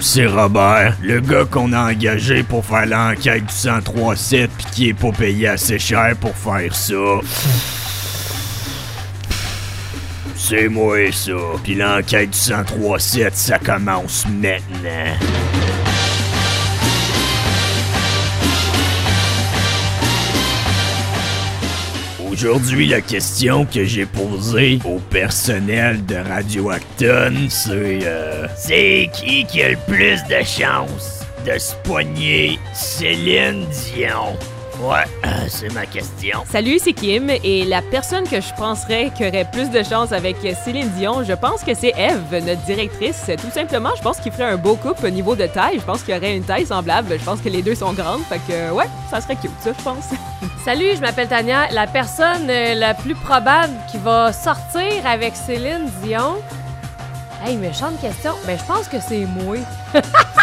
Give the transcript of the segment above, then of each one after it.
C'est Robert, le gars qu'on a engagé pour faire l'enquête du 1037 puis qui est pas payé assez cher pour faire ça. C'est moi ça. Puis l'enquête du 1037, ça commence maintenant. Aujourd'hui, la question que j'ai posée au personnel de Radioacton, c'est euh, C'est qui qui a le plus de chance de se poigner Céline Dion? Ouais, euh, c'est ma question. Salut, c'est Kim et la personne que je penserais qui aurait plus de chance avec Céline Dion, je pense que c'est Eve, notre directrice. Tout simplement, je pense qu'il ferait un beau couple au niveau de taille. Je pense qu'il y aurait une taille semblable. Je pense que les deux sont grandes. Fait que, ouais, ça serait cute, ça, je pense. Salut, je m'appelle Tania. La personne la plus probable qui va sortir avec Céline Dion. Hey, méchante question. Ben, je pense que c'est moi.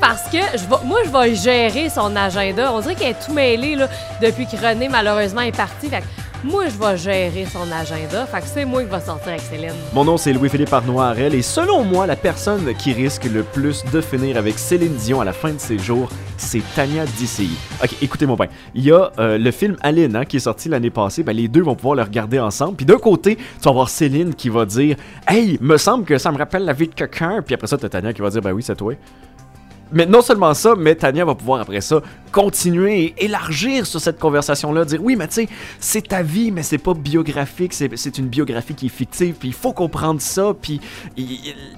Parce que je vais, moi, je vais gérer son agenda. On dirait qu'elle est tout mêlée là, depuis que René, malheureusement, est parti. Fait moi, je vais gérer son agenda. Fait que c'est moi qui va sortir avec Céline. Mon nom, c'est Louis-Philippe Arnoirel et selon moi, la personne qui risque le plus de finir avec Céline Dion à la fin de ses jours, c'est Tania DCI. Ok, écoutez mon pain. Il y a euh, le film Aline hein, qui est sorti l'année passée. Ben, les deux vont pouvoir le regarder ensemble. Puis d'un côté, tu vas avoir Céline qui va dire Hey, me semble que ça me rappelle la vie de quelqu'un. Puis après ça, t'as Tania qui va dire Ben oui, c'est toi. Mais non seulement ça, mais Tania va pouvoir après ça continuer et élargir sur cette conversation-là, dire oui, mais tu sais, c'est ta vie, mais c'est pas biographique, c'est une biographie qui est fictive, puis il faut comprendre ça, puis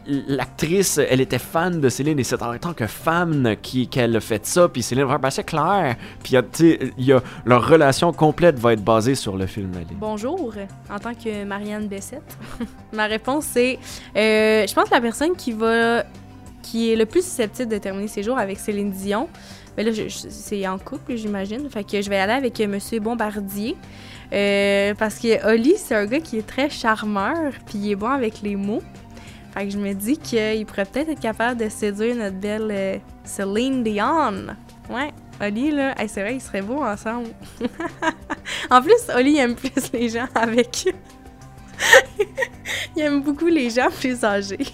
l'actrice, elle était fan de Céline et c'est en tant que qui- qu'elle a fait ça, puis Céline va ben c'est clair, puis y a, leur relation complète va être basée sur le film. Bonjour, en tant que Marianne Bessette. Ma réponse c'est euh, je pense que la personne qui va qui est le plus susceptible de terminer ses jours avec Céline Dion. Mais là, c'est en couple, j'imagine. Fait que je vais aller avec euh, Monsieur Bombardier. Euh, parce que Oli, c'est un gars qui est très charmeur, puis il est bon avec les mots. Fait que je me dis qu'il pourrait peut-être être capable de séduire notre belle euh, Céline Dion. Ouais, Oli, là, hey, c'est vrai, ils seraient beaux ensemble. en plus, Oli aime plus les gens avec. il aime beaucoup les gens plus âgés.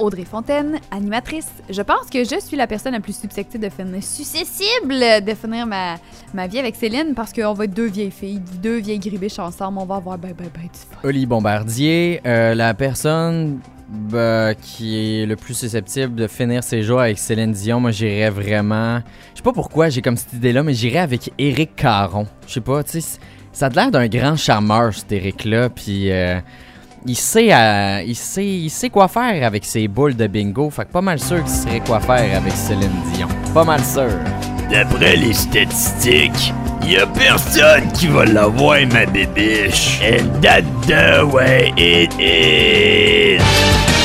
Audrey Fontaine, animatrice. Je pense que je suis la personne la plus susceptible de finir, susceptible de finir ma, ma vie avec Céline parce qu'on va être deux vieilles filles, deux vieilles gribiches ensemble. On va avoir ben, ben, ben du fun. Oli Bombardier, euh, la personne bah, qui est le plus susceptible de finir ses jours avec Céline Dion, moi j'irais vraiment. Je sais pas pourquoi j'ai comme cette idée-là, mais j'irais avec Éric Caron. Je sais pas, tu sais, ça a l'air d'un grand charmeur cet Éric-là, puis euh, il sait, euh, il sait, il sait quoi faire avec ses boules de bingo. Fait que pas mal sûr qu'il saurait quoi faire avec Céline Dion. Pas mal sûr. D'après les statistiques, y a personne qui va l'avoir, ma bébiche. Elle date de, ouais, it, it.